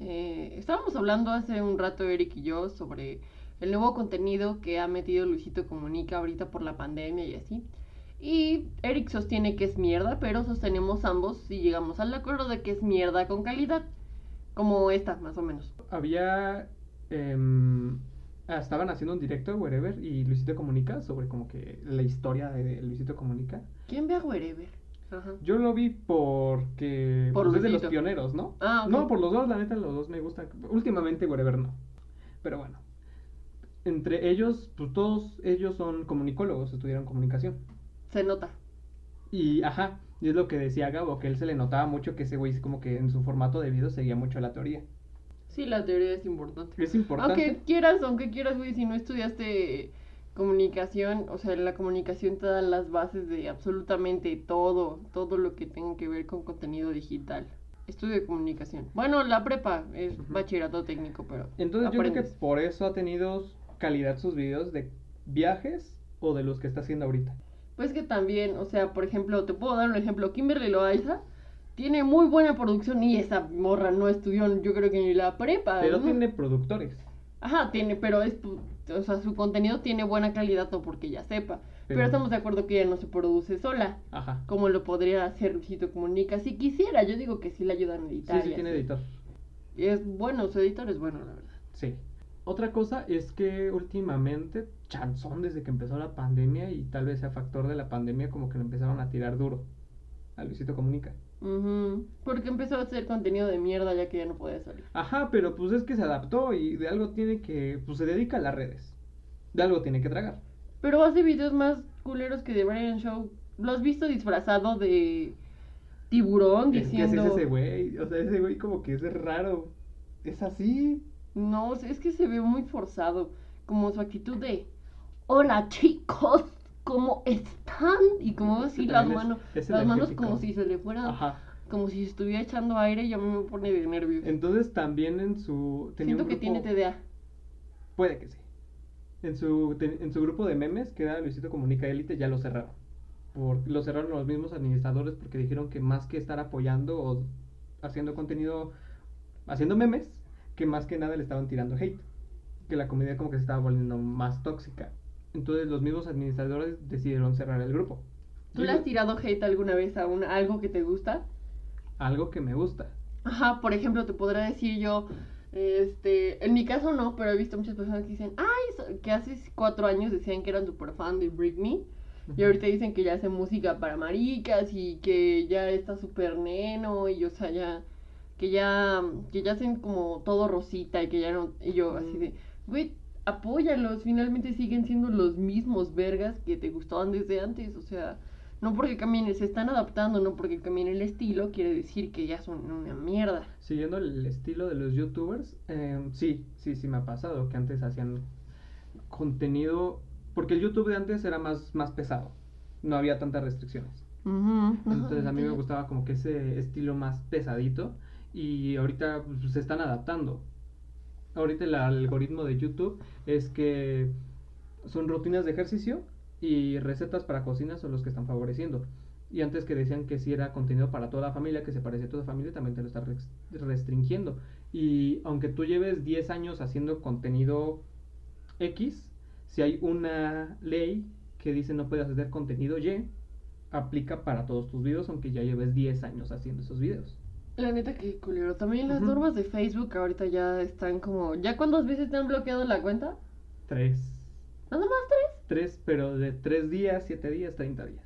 Eh, estábamos hablando hace un rato, Eric y yo, sobre el nuevo contenido que ha metido Luisito Comunica ahorita por la pandemia y así. Y Eric sostiene que es mierda, pero sostenemos ambos y llegamos al acuerdo de que es mierda con calidad. Como esta, más o menos. Había. em, ah, estaban haciendo un directo, wherever, y Luisito Comunica sobre como que la historia de Luisito Comunica. ¿Quién ve a Wherever? Ajá. Yo lo vi porque. Por pues, es de los pioneros, ¿no? Ah. No, por los dos, la neta, los dos me gustan. Últimamente, wherever no. Pero bueno. Entre ellos, pues todos ellos son comunicólogos, estudiaron comunicación. Se nota. Y, ajá, y es lo que decía Gabo, que él se le notaba mucho que ese güey, como que en su formato de video seguía mucho la teoría. Sí, la teoría es importante. Es importante. Aunque quieras, aunque quieras, güey, si no estudiaste comunicación, o sea, la comunicación te da las bases de absolutamente todo, todo lo que tenga que ver con contenido digital. Estudio comunicación. Bueno, la prepa es bachillerato técnico, pero Entonces yo creo que por eso ha tenido calidad sus videos de viajes o de los que está haciendo ahorita. Pues que también, o sea, por ejemplo, te puedo dar un ejemplo, Kimberly Loaiza tiene muy buena producción y esa morra no estudió, yo creo que ni la prepa. Pero ¿no? tiene productores. Ajá, tiene, pero es, o sea, su contenido tiene buena calidad no porque ella sepa. Pero, Pero- estamos de acuerdo que ella no se produce sola, Ajá. como lo podría hacer Luisito Comunica. Si quisiera, yo digo que sí le ayudan a Sí, editar. sí y tiene así. editor. Y es bueno, su editor es bueno, la verdad. Sí. Otra cosa es que últimamente, chanzón desde que empezó la pandemia y tal vez sea factor de la pandemia, como que le empezaron a tirar duro a Luisito Comunica. Ujú, Porque empezó a hacer contenido de mierda ya que ya no podía salir. Ajá, pero pues es que se adaptó y de algo tiene que, pues se dedica a las redes. De algo tiene que tragar. Pero hace videos más culeros que de Brian Show. ¿Lo has visto disfrazado de tiburón Es que diciendo... es ese güey, o sea, ese güey como que es raro. Es así. No, es que se ve muy forzado. Como su actitud de... Hola chicos, ¿cómo están? Y como así las manos... es Las manos como si se le fuera... Ajá. Como si estuviera echando aire y a mí me pone de nervios. Entonces también en su... tenía Siento un que tiene TDA. Puede que sí. En su, te- en su grupo de memes, que era Luisito Comunica Elite, ya lo cerraron. Por, lo cerraron los mismos administradores porque dijeron que más que estar apoyando o haciendo contenido, haciendo memes, que más que nada le estaban tirando hate. Que la comunidad como que se estaba volviendo más tóxica. Entonces los mismos administradores decidieron cerrar el grupo. ¿Tú le has tirado hate alguna vez a un, a algo que te gusta? Algo que me gusta. Ajá, por ejemplo, te podrá decir yo, este, en mi caso no, pero he visto muchas personas que dicen, ay, que hace cuatro años decían que eran super fan de Britney, y ahorita dicen que ya hace música para maricas y que ya está súper neno y o sea ya que ya que ya hacen como todo rosita y que ya no y yo así de güey apóyalos finalmente siguen siendo los mismos vergas que te gustaban desde antes o sea no porque cambien se están adaptando no porque cambien el estilo quiere decir que ya son una mierda Siguiendo el estilo de los youtubers, em, sí, sí, sí me ha pasado que antes hacían contenido, porque el YouTube de antes era más, más pesado, no había tantas restricciones. Entonces a mí me gustaba como que ese estilo más pesadito y ahorita pues, se están adaptando. Ahorita el algoritmo de YouTube es que son rutinas de ejercicio y recetas para cocina son los que están favoreciendo. Y antes que decían que si era contenido para toda la familia, que se parecía a toda la familia, también te lo está restringiendo. Y aunque tú lleves 10 años haciendo contenido X, si hay una ley que dice no puedes hacer contenido Y, aplica para todos tus videos, aunque ya lleves 10 años haciendo esos videos. La neta que culero. También las normas de Facebook ahorita ya están como. ¿Ya cuántas veces te han bloqueado la cuenta? Tres. ¿Nada más tres? Tres, pero de tres días, siete días, 30 días.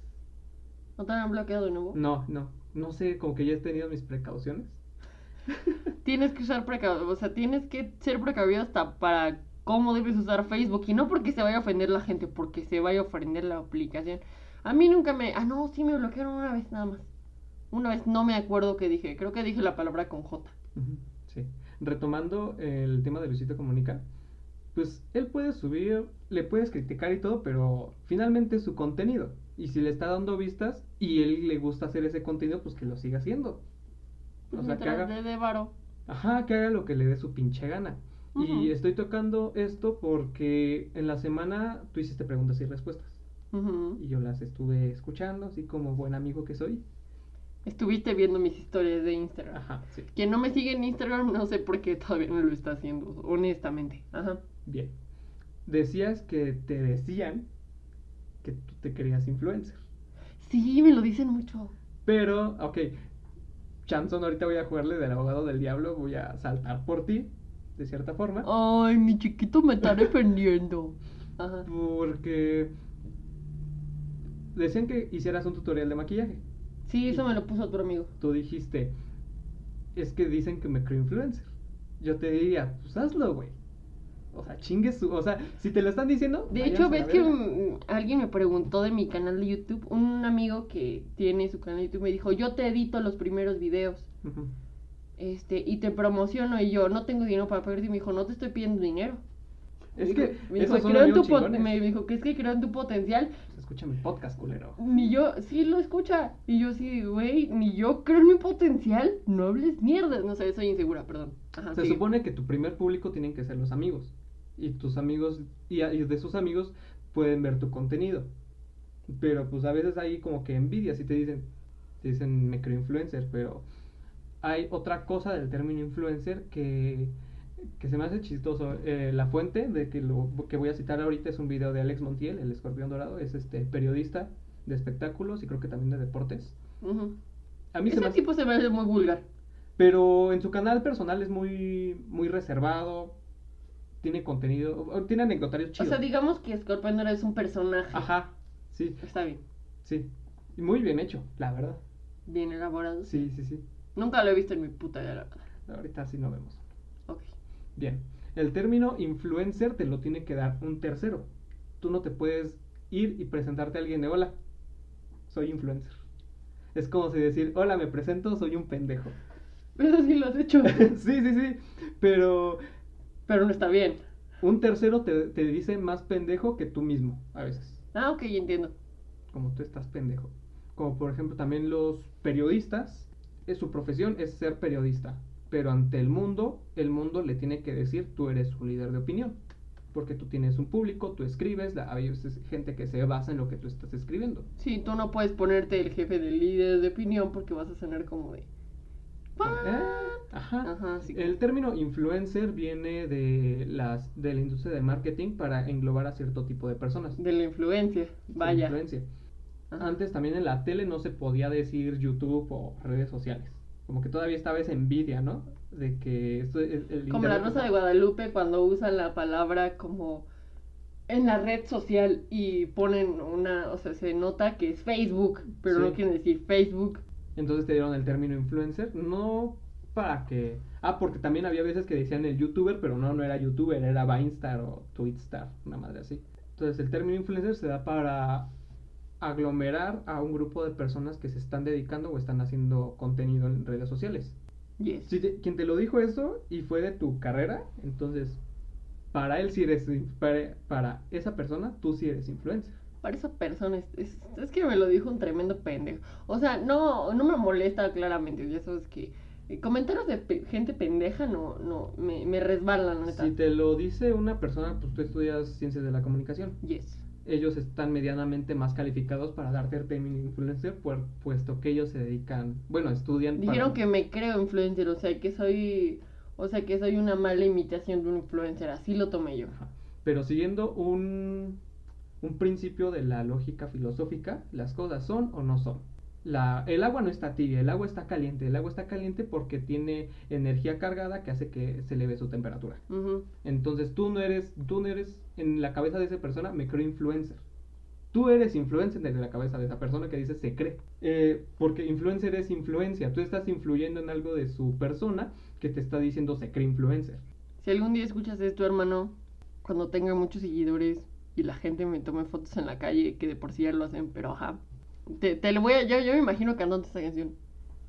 ¿No te han bloqueado de nuevo? No, no. No sé, como que ya he tenido mis precauciones. Tienes que usar precavido. O sea, tienes que ser precavido hasta para cómo debes usar Facebook. Y no porque se vaya a ofender la gente, porque se vaya a ofender la aplicación. A mí nunca me. Ah, no, sí me bloquearon una vez nada más. Una vez no me acuerdo qué dije. Creo que dije la palabra con J. Sí. Retomando el tema de Luisito Comunica, pues él puede subir, le puedes criticar y todo, pero finalmente es su contenido. Y si le está dando vistas y él le gusta hacer ese contenido, pues que lo siga haciendo. O sea, que haga, de, varo. ajá, que haga lo que le dé su pinche gana. Y estoy tocando esto porque en la semana tú hiciste preguntas y respuestas. Y yo las estuve escuchando, así como buen amigo que soy. Estuviste viendo mis historias de Instagram. Ajá, sí. Quien no me sigue en Instagram, no sé por qué todavía no lo está haciendo, honestamente. Ajá. Bien. Decías que te decían que tú te querías influencer. Sí, me lo dicen mucho. Pero, ok, Chanson, ahorita voy a jugarle del abogado del diablo, voy a saltar por ti, de cierta forma. Ay, mi chiquito me está defendiendo. Ajá. Porque decían que hicieras un tutorial de maquillaje. Sí, eso me lo puso otro amigo. Tú dijiste, es que dicen que me creo influencer. Yo te diría, pues hazlo, güey. O sea, chingue su. O sea, si te lo están diciendo. De hecho, ves que alguien me preguntó de mi canal de YouTube, un amigo que tiene su canal de YouTube me dijo, yo te edito los primeros videos, este, y te promociono, y yo no tengo dinero para pagarte, y me dijo, no te estoy pidiendo dinero. Es que. me dijo, creo en tu me dijo que es que creo en tu potencial, Pues escucha mi podcast, culero. ni yo, sí lo escucha, y yo sí, güey, ni yo creo en mi potencial, no hables mierda, no sé, soy insegura, perdón. Ajá, Se sigue. supone que tu primer público tienen que ser los amigos. Y tus amigos, y de sus amigos pueden ver tu contenido. Pero pues a veces hay como que envidia si te dicen, te dicen me creo influencer, pero hay otra cosa del término influencer que, que se me hace chistoso. Eh, la fuente de que lo que voy a citar ahorita es un video de Alex Montiel, el escorpión dorado, es este periodista de espectáculos y creo que también de deportes. A mí se me Ese hace- tipo se hace muy vulgar. pero en su canal personal es muy, muy reservado. Tiene contenido, o- tiene anecdotarios O chidos. sea, digamos que Scorpion es un personaje. Ajá, sí, Está bien, sí. Y muy bien hecho, la verdad. bien elaborado. Sí, sí, sí. Nunca lo he visto en mi puta vida, la verdad. Ahorita sí lo vemos. Ok. Bien. El término influencer te lo tiene que dar un tercero. Tú no te puedes ir y presentarte a alguien de hola. Soy influencer. Es como si decir, hola, me presento, soy un pendejo. Eso sí lo has hecho. sí, sí, sí. Pero Pero no está bien. un tercero te, te dice más pendejo que tú mismo, a veces. Ah, ok, entiendo. como tú estás pendejo. Como por ejemplo también los periodistas, eh, su profesión es ser periodista, pero ante el mundo, el mundo le tiene que decir tú eres un líder de opinión, porque tú tienes un público, tú escribes, la- hay gente que se basa en lo que tú estás escribiendo. Sí, tú no puedes ponerte el jefe del líder de opinión porque vas a sonar como de. ¿What? Eh, Ajá. Ajá, sí. El término influencer viene de las de la industria de marketing para englobar a cierto tipo de personas. De la influencia. Vaya. Influencia. Ajá. Antes también en la tele no se podía decir YouTube o redes sociales. Como que todavía estaba esa envidia, ¿no? De que esto es el Como la Rosa de Guadalupe cuando usan la palabra como en la red social y ponen una, o sea, se nota que es Facebook, pero Sí. no quieren decir Facebook. Entonces te dieron el término influencer, no para que... Ah, porque también había veces que decían el youtuber, pero no, no era youtuber, era Vinestar o Twitstar, una madre así. Entonces el término influencer se da para aglomerar a un grupo de personas que se están dedicando o están haciendo contenido en redes sociales. Yes. Si te- quien te lo dijo eso y fue de tu carrera, entonces para él sí eres, para, para esa persona tú sí eres influencer. Para esa persona es, es, es que me lo dijo un tremendo pendejo. O sea, no, no me molesta claramente. Ya sabes que eh, comentarios de pe- gente pendeja no, no, me, me resbalan, neta. Si te lo dice una persona, pues tú estudias ciencias de la comunicación. Yes. Ellos están medianamente más calificados para darte el término influencer, por- puesto que ellos se dedican, bueno, estudian. para- Dijeron que me creo influencer, o sea, que soy, o sea, que soy una mala imitación de un influencer. Así lo tomé yo. Ajá. Pero siguiendo un, un principio de la lógica filosófica, las cosas son o no son. La, el agua no está tibia, el agua está caliente. El agua está caliente porque tiene energía cargada que hace que se eleve su temperatura. Entonces tú no eres, tú no eres en la cabeza de esa persona, me creo influencer. Tú eres influencer desde la cabeza de esa persona que dice se cree. Eh, porque influencer es influencia. Tú estás influyendo en algo de su persona que te está diciendo se cree influencer. Si algún día escuchas esto, hermano, cuando tenga muchos seguidores y la gente me tome fotos en la calle, que de por sí ya lo hacen, pero ajá. Te, te lo voy a, yo, yo me imagino cantando esta canción.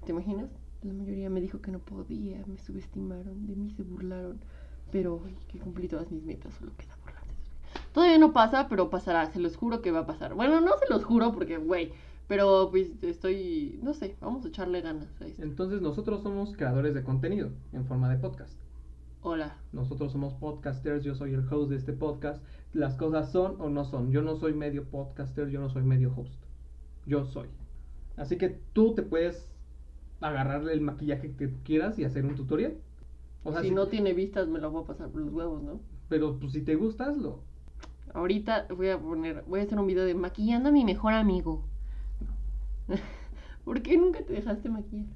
¿Te imaginas? La mayoría me dijo que no podía, me subestimaron, de mí se burlaron. Pero hoy que cumplí todas mis metas, solo queda. Todavía no pasa, pero pasará, se los juro que va a pasar. Bueno, no se los juro porque, güey, pero pues estoy, no sé, vamos a echarle ganas a esto. Entonces nosotros somos creadores de contenido en forma de podcast. Hola. Nosotros somos podcasters, yo soy el host de este podcast. Las cosas son o no son. Yo no soy medio podcaster, yo no soy medio host. Yo soy. Así que tú te puedes agarrarle el maquillaje que quieras y hacer un tutorial. O sea, si, no tiene vistas, me lo voy a pasar por los huevos, ¿no? Pero pues si te gusta, hazlo. Ahorita voy a poner, voy a hacer un video de maquillando a mi mejor amigo. ¿Por qué nunca te dejaste maquillar?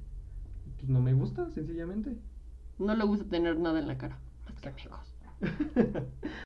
Pues no me gusta, sencillamente. No le gusta tener nada en la cara.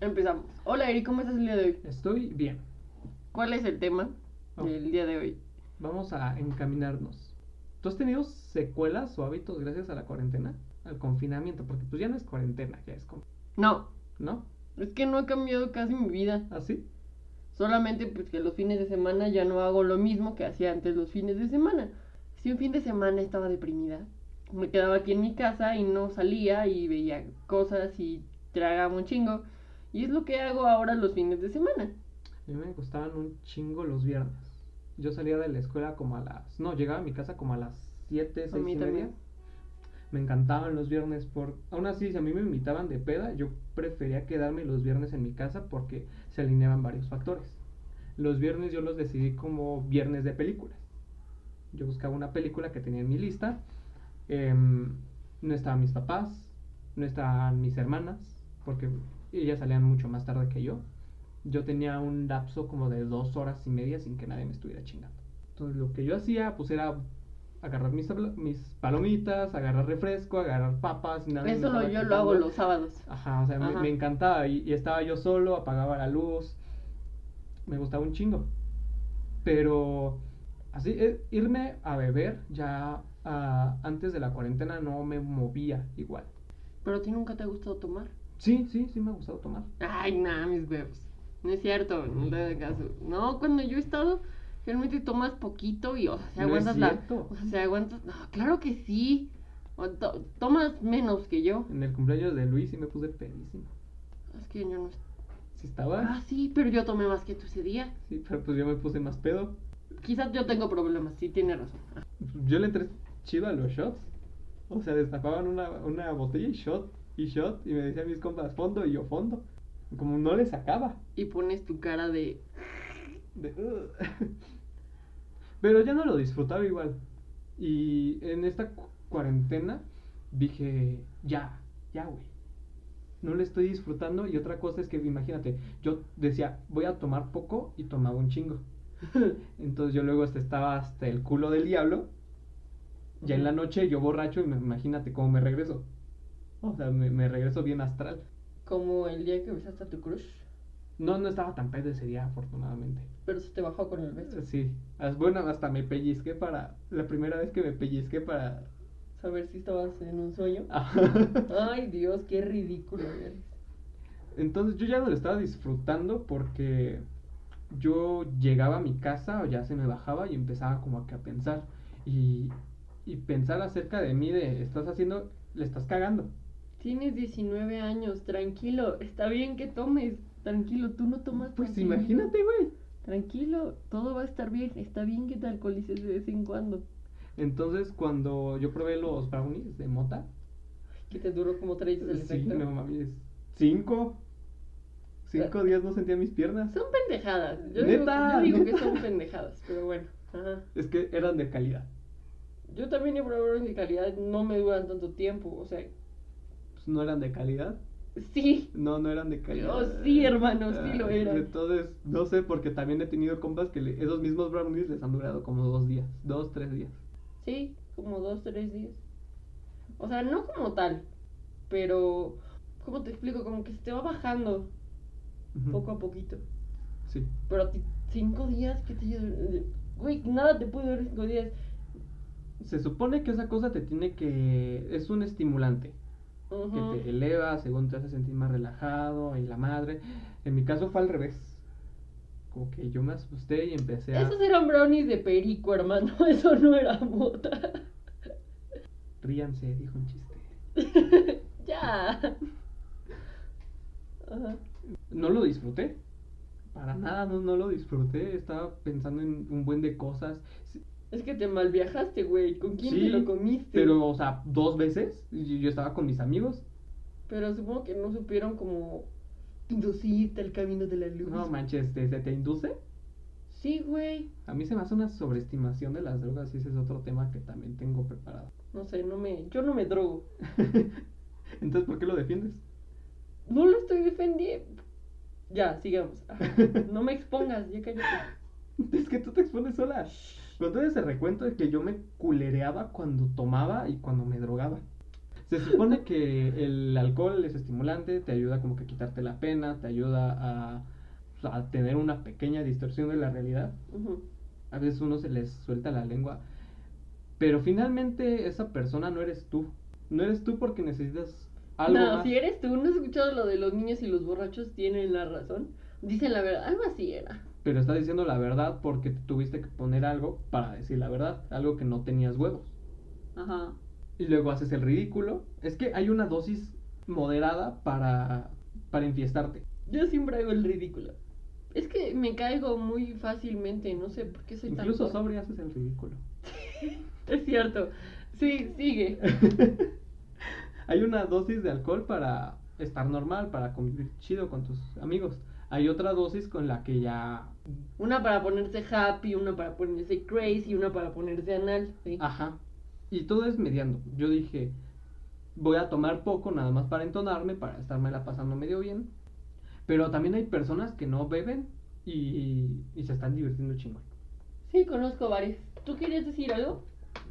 Empezamos. Hola Eri, ¿cómo estás el día de hoy? Estoy bien. ¿Cuál es el tema del día de hoy? Vamos a encaminarnos. ¿Tú has tenido secuelas o hábitos gracias a la cuarentena? Al confinamiento, porque pues ya no es cuarentena, ya es como... No. ¿No? Es que no ha cambiado casi mi vida. ¿Ah, sí? Solamente pues que los fines de semana ya no hago lo mismo que hacía antes los fines de semana. Si un fin de semana estaba deprimida, me quedaba aquí en mi casa y no salía y veía cosas y tragaba un chingo. Y es lo que hago ahora los fines de semana. A mí me gustaban un chingo los viernes. Yo salía de la escuela como a las... No, llegaba a mi casa como a las 7, 6 y media. Me encantaban los viernes por... Aún así, si a mí me invitaban de peda, yo prefería quedarme los viernes en mi casa porque se alineaban varios factores. Los viernes yo los decidí como viernes de películas. Yo buscaba una película que tenía en mi lista. Em, no estaban mis papás, no estaban mis hermanas, porque ellas salían mucho más tarde que yo yo tenía un lapso como de dos horas y media sin que nadie me estuviera chingando. Entonces lo que yo hacía pues era agarrar mis, mis palomitas, agarrar refresco, agarrar papas. Nada Eso lo, yo lo hago los sábados. Ajá, o sea, Me, encantaba y, estaba yo solo, apagaba la luz, me gustaba un chingo. Pero así, eh, irme a beber ya ah, antes de la cuarentena no me movía igual. ¿Pero a ti nunca te ha gustado tomar? Sí, sí, sí me ha gustado tomar. Ay, nada, mis bebés. No es cierto, no te hagas caso. No, cuando yo he estado, realmente tomas poquito y, o sea, se aguantas la. O sea, se aguantas. No, claro que sí. tomas menos que yo. En el cumpleaños de Luis sí me puse pedísimo. Es que yo no. ¿Sí estaba? Ah, sí, pero yo tomé más que tú ese día. Sí, pero pues yo me puse más pedo. Quizás yo tengo problemas, sí, tiene razón. Yo le entré chido a los shots. O sea, destapaban una, una botella y shot, y shot, y me decían mis compas fondo y yo fondo. Como no le sacaba. Y pones tu cara de... Pero ya no lo disfrutaba igual. Y en esta cuarentena dije, ya, ya, güey. No le estoy disfrutando. Y otra cosa es que, imagínate, yo decía, voy a tomar poco y tomaba un chingo. Entonces yo luego estaba hasta el culo del diablo. Ya en la noche yo borracho y me, imagínate cómo me regreso. O sea, me, me regreso bien astral. Como el día que besaste a tu crush. No, no estaba tan pedo ese día, afortunadamente. Pero se te bajó con el beso. Sí. Bueno, hasta me pellizqué para. La primera vez que me pellizqué para. Saber si estabas en un sueño. Ay, Dios, qué ridículo eres. Entonces yo ya no lo estaba disfrutando porque yo llegaba a mi casa o ya se me bajaba y empezaba como a, a pensar. Y, y pensar acerca de mí de, estás haciendo, le estás cagando. Tienes 19 años, tranquilo, está bien que tomes, tranquilo, tú no tomas. Pues imagínate, güey. Tranquilo, todo va a estar bien, está bien que te alcoholices de vez en cuando. Entonces, cuando yo probé los brownies de mota. Que te duró como tres el sí, efecto. no mames. Cinco. Cinco días no sentía mis piernas. Son pendejadas. Yo ¿Neta? digo, yo digo que son pendejadas, pero bueno. Es que eran de calidad. Yo también he probado de calidad, no me duran tanto tiempo. O sea, no eran de calidad. Sí. No, no eran de calidad. Oh, sí, hermano, sí lo eran. Entonces, no sé, porque también he tenido compas que esos mismos brownies les han durado como dos días, dos, tres días. Sí, como dos, tres días. O sea, no como tal, pero, ¿cómo te explico? Como que se te va bajando poco a poquito. Sí. Pero a ti, cinco días, ¿qué te Güey, nada te puede durar cinco días. Se supone que esa cosa te tiene que... es un estimulante que te eleva, según te hace sentir más relajado y la madre. En mi caso fue al revés. Como que yo me asusté y empecé a... Esos eran brownies de perico, hermano. Eso no era mota. Ríanse, dijo un chiste. ya. No lo disfruté. Para nada, no, no lo disfruté. Estaba pensando en un buen de cosas. Es que te mal viajaste, güey. ¿Con quién te lo comiste? Pero, o sea, dos veces. Yo, yo estaba con mis amigos. Pero supongo que no supieron como inducirte al camino de la luz. No manches, ¿se te induce? Sí, güey. A mí se me hace una sobreestimación de las drogas y ese es otro tema que también tengo preparado. No sé, no me, yo no me drogo. Entonces, ¿por qué lo defiendes? No lo estoy defendiendo. Ya, sigamos. No me expongas, ya cállate. Es que tú te expones sola. Cuando ese recuento de que yo me culereaba cuando tomaba y cuando me drogaba. Se supone que el alcohol es estimulante, te ayuda como que a quitarte la pena, te ayuda a, a tener una pequeña distorsión de la realidad. A veces uno se les suelta la lengua. Pero finalmente esa persona no eres tú. No eres tú porque necesitas algo no, si eres tú, ¿no has escuchado lo de los niños y los borrachos tienen la razón? Dicen la verdad, algo así era. Pero está diciendo la verdad porque tuviste que poner algo para decir la verdad, algo que no tenías huevos. Ajá y luego haces el ridículo. Es que hay una dosis moderada para, para enfiestarte. Yo siempre hago el ridículo. Es que me caigo muy fácilmente, no sé por qué soy Incluso tan... sobre haces el ridículo. es cierto. Sí, sigue. hay una dosis de alcohol para estar normal, para convivir chido con tus amigos. Hay otra dosis con la que ya... Una para ponerse happy, una para ponerse crazy, una para ponerse anal. Ajá. Y todo es mediando. Yo dije, voy a tomar poco nada más para entonarme, para estarme la pasando medio bien. Pero también hay personas que no beben y, y se están divirtiendo chingón. Sí, conozco varios. ¿Tú querías decir algo?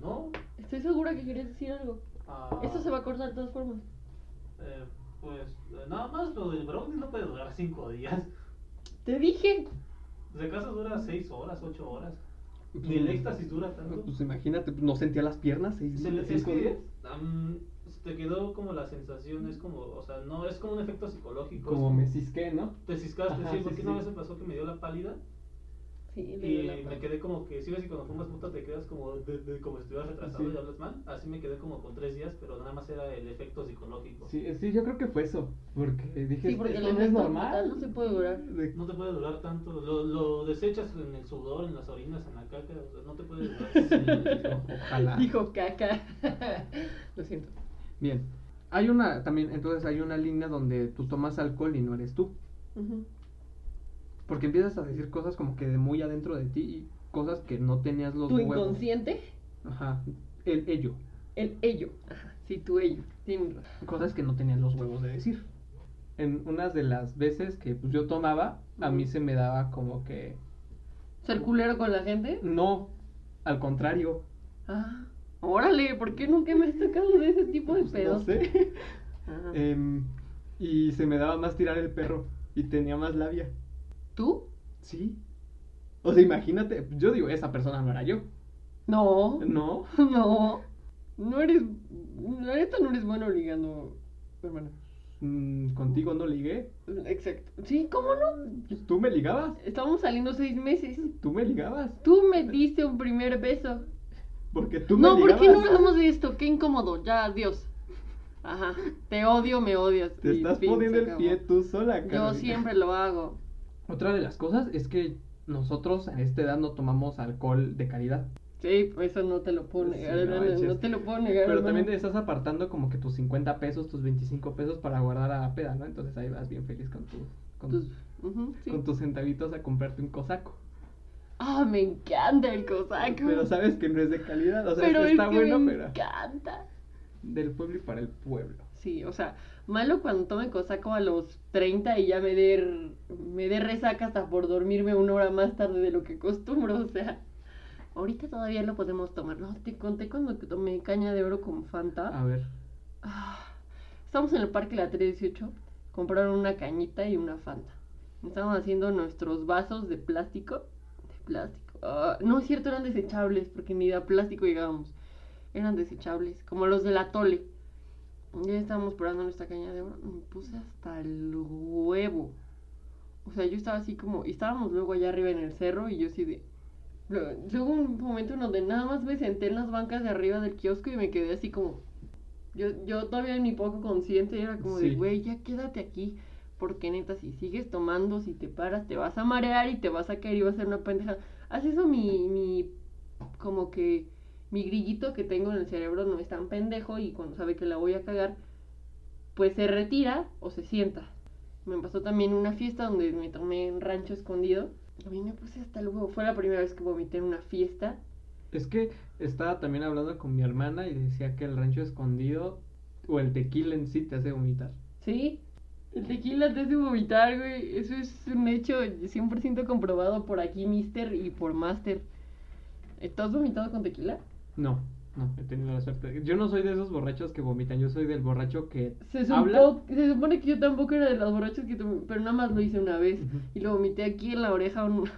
No. Estoy segura que querías decir algo. Ah. Esto se va a cortar de todas formas. Eh, pues eh, nada más lo del brownie no puede durar cinco días. Te dije. De casa dura seis horas, ocho horas. Ni el éxtasis dura tanto. Pues imagínate, pues, no sentía las piernas seis, Se le, cinco días. te quedó como la sensación, es como, o sea, no, es como un efecto psicológico. Como me cisqué, ¿no? Te ciscaste, sí, porque una vez me pasó que me dio la pálida. Sí, y me quedé como que, si ves que cuando fumas puta te quedas como, de, como si estuvieras retrasado y hablas mal, así me quedé como con tres días, pero nada más era el efecto psicológico. Sí, sí, yo creo que fue eso, porque dije, sí, porque no es normal. No se puede durar. No te puede durar tanto, lo, lo desechas en el sudor, en las orinas, en la caca, o sea, no te puede durar. Ojalá. Dijo caca. lo siento. Bien, hay una, también, entonces hay una línea donde tú tomas alcohol y no eres tú. Porque empiezas a decir cosas como que de muy adentro de ti y cosas que no tenías los ¿Tu inconsciente? Ajá. El ello. El ello. Ajá. Sí, tu ello. Cosas que no tenías los huevos de decir. En unas de las veces que pues, yo tomaba, a mí se me daba como que... ¿Ser culero con la gente? No, al contrario. Ah, órale, ¿por qué nunca me has sacado de ese tipo de pues, pedos? No sé. Em, y se me daba más tirar el perro y tenía más labia. ¿Tú? Sí. O sea, imagínate, yo digo, esa persona no era yo. No. ¿No? No. No eres. La neta no eres bueno ligando, hermano. Mm, ¿Contigo no ligué? Exacto. Sí, ¿cómo no? ¿Tú me ligabas? Estamos saliendo seis meses. ¿Tú me ligabas? Tú me diste un primer beso. Porque tú me no, ligabas. No, ¿por qué no hablamos de esto? Qué incómodo. Ya, adiós. Ajá. Te odio, me odias. Te estás poniendo el pie tú sola, Yo siempre lo hago. Otra de las cosas es que nosotros a esta edad no tomamos alcohol de calidad. Sí, pues eso no te lo puedo negar, no, te lo puedo negar. Pero también te estás apartando como que tus 50 pesos, tus 25 pesos para guardar a la peda, ¿no? Entonces ahí vas bien feliz con tu con tus, con tus centavitos a comprarte un cosaco. Ah, me encanta el cosaco. Pero sabes que no es de calidad, o sea, pero está bueno, me pero encanta. Del pueblo y para el pueblo. Sí, o sea, Malo cuando tome cosaco a los 30 y ya me dé me dé resaca hasta por dormirme una hora más tarde de lo que acostumbro, o sea, ahorita todavía lo podemos tomar. No, te conté cuando tomé caña de oro con Fanta. A ver. Ah, estamos en el parque la 318, compraron una cañita y una Fanta. Estamos haciendo nuestros vasos de plástico, de plástico. Ah, no es cierto, eran desechables porque ni de plástico llegábamos. Eran desechables, como los de la tole ya estábamos probando nuestra caña de oro, me puse hasta el huevo. O sea, yo estaba así como, y estábamos luego allá arriba en el cerro y yo así de... Luego un momento en donde nada más me senté en las bancas de arriba del kiosco y me quedé así como... Yo, yo todavía ni poco consciente era como de, güey, ya quédate aquí. Porque neta, si sigues tomando, si te paras, te vas a marear y te vas a caer y vas a ser una pendeja. Hace eso mi, mi, como que mi grillito que tengo en el cerebro no es tan pendejo y cuando sabe que la voy a cagar, pues se retira o se sienta. Me pasó también una fiesta donde me tomé en rancho escondido. A mí me puse hasta luego. Fue la primera vez que vomité en una fiesta. Es que estaba también hablando con mi hermana y decía que el rancho escondido o el tequila en sí te hace vomitar. Sí, el tequila te hace vomitar, güey. Eso es un hecho 100% comprobado por aquí, Mister, y por Master. ¿Estás vomitado con tequila? No, no, he tenido la suerte. Yo no soy de esos borrachos que vomitan, yo soy del borracho que se habla. Se supone que yo tampoco era de los borrachos que pero nada más lo hice una vez y lo vomité aquí en la oreja a un amigo.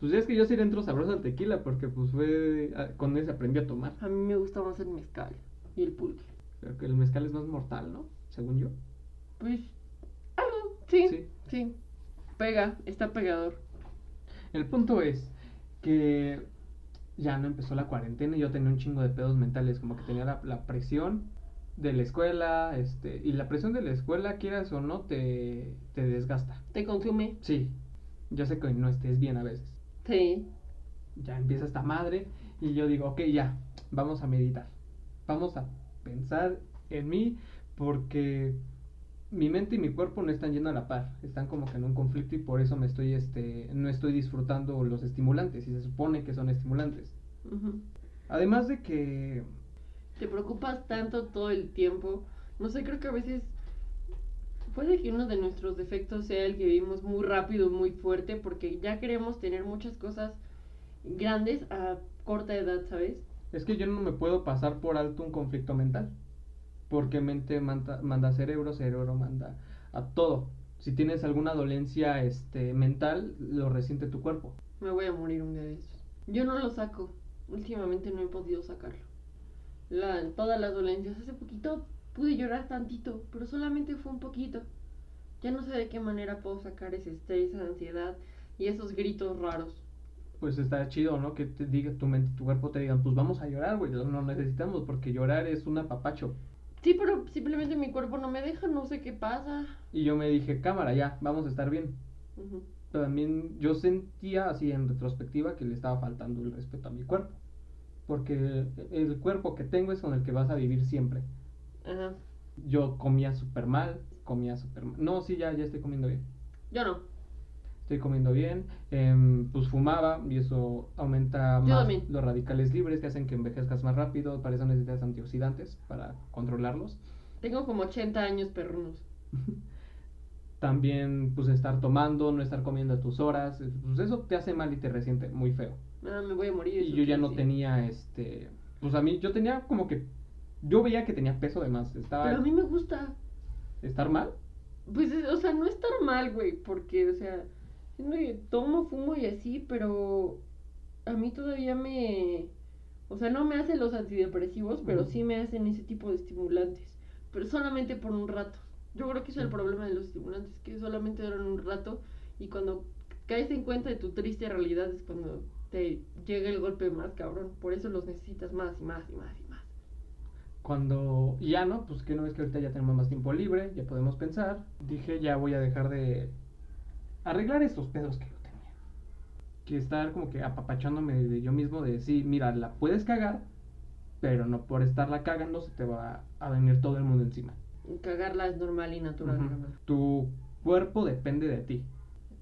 Pues es que yo sí le entro sabroso al tequila porque pues fue ah, con ese aprendí a tomar. A mí me gusta más el mezcal y el pulque. Creo que el mezcal es más mortal, ¿no? Según yo. Pues algo, sí, sí, sí. Pega, está pegador. El punto es que ya no empezó la cuarentena y yo tenía un chingo de pedos mentales, como que tenía la, la presión de la escuela, este, y la presión de la escuela, quieras o no, te, te desgasta. Te consume. Sí, yo sé que no estés bien a veces. Sí. Ya empieza esta madre y yo digo, ok, ya, vamos a meditar. Vamos a pensar en mí porque mi mente y mi cuerpo no están yendo a la par, están como que en un conflicto y por eso me estoy, este, no estoy disfrutando los estimulantes y se supone que son estimulantes. Además de que... Te preocupas tanto todo el tiempo, no sé, creo que a veces puede que uno de nuestros defectos sea el que vivimos muy rápido, muy fuerte, porque ya queremos tener muchas cosas grandes a corta edad, ¿sabes? Es que yo no me puedo pasar por alto un conflicto mental, porque mente manda, manda cerebro, cerebro manda a todo. Si tienes alguna dolencia este, mental, lo resiente tu cuerpo. Me voy a morir un día de esos. Yo no lo saco. Últimamente no he podido sacarlo. La, todas las dolencias. Hace poquito pude llorar tantito, pero solamente fue un poquito. Ya no sé de qué manera puedo sacar ese estrés, esa ansiedad y esos gritos raros. Pues está chido, ¿no? Que te diga tu mente, tu cuerpo te digan, pues vamos a llorar, güey, no necesitamos porque llorar es un apapacho. Sí, pero simplemente mi cuerpo no me deja, no sé qué pasa. Y yo me dije, cámara, ya, vamos a estar bien. También yo sentía así en retrospectiva que le estaba faltando el respeto a mi cuerpo. Porque el cuerpo que tengo es con el que vas a vivir siempre. Yo comía súper mal, comía súper mal. No, sí, ya, ya estoy comiendo bien. Yo no. Estoy comiendo bien, em, pues fumaba y eso aumenta más los radicales libres que hacen que envejezcas más rápido, para eso necesitas antioxidantes para controlarlos. Tengo como 80 años perrunos. También pues estar tomando, no estar comiendo a tus horas, pues eso te hace mal y te resiente muy feo. Ah, me voy a morir. Y yo ya no tenía este, pues a mí yo tenía como que yo veía que tenía peso de más. Estaba... Pero a mí me gusta. ¿Estar mal? Pues, o sea, no estar mal, güey, porque, o sea, tomo, fumo y así, pero a mí todavía me... O sea, no me hacen los antidepresivos, pero sí me hacen ese tipo de estimulantes. Pero solamente por un rato. Yo creo que es el problema de los estimulantes, que solamente duran un rato y cuando caes en cuenta de tu triste realidad es cuando te llega el golpe más cabrón. Por eso los necesitas más y más y más y más. Cuando ya no, pues que no es que ahorita ya tenemos más tiempo libre, ya podemos pensar. Dije, ya voy a dejar de arreglar esos pedos que yo tenía. Que estar como que apapachándome de yo mismo de decir, mira, la puedes cagar, pero no por estarla cagando se te va a venir todo el mundo encima. Cagarla es normal y natural. Tu cuerpo depende de ti.